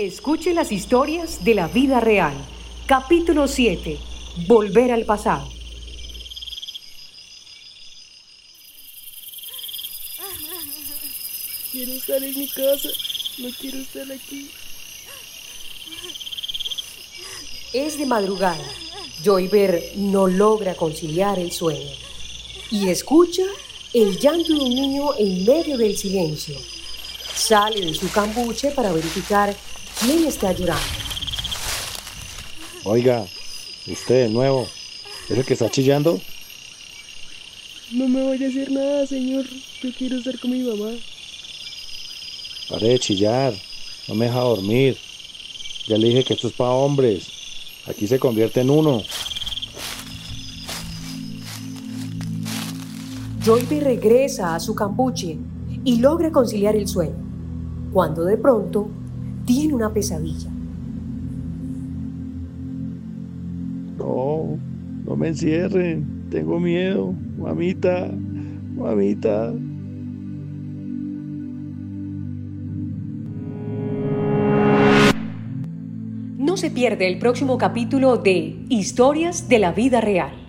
Escuche las historias de la vida real. Capítulo 7. Volver al pasado. Quiero estar en mi casa. No quiero estar aquí. Es de madrugada. Joyver no logra conciliar el sueño y escucha el llanto de un niño en medio del silencio. Sale de su cambuche para verificar quién está llorando. Oiga, usted de nuevo, ¿es el que está chillando? No me voy a decir nada, señor. Yo quiero estar con mi mamá. Pare de chillar, no me deja dormir. Ya le dije que esto es para hombres. Aquí se convierte en uno. Joyby regresa a su campuche y logra conciliar el sueño, cuando de pronto tiene una pesadilla. No, no me encierren. Tengo miedo. Mamita, mamita. No se pierde el próximo capítulo de Historias de la Vida Real.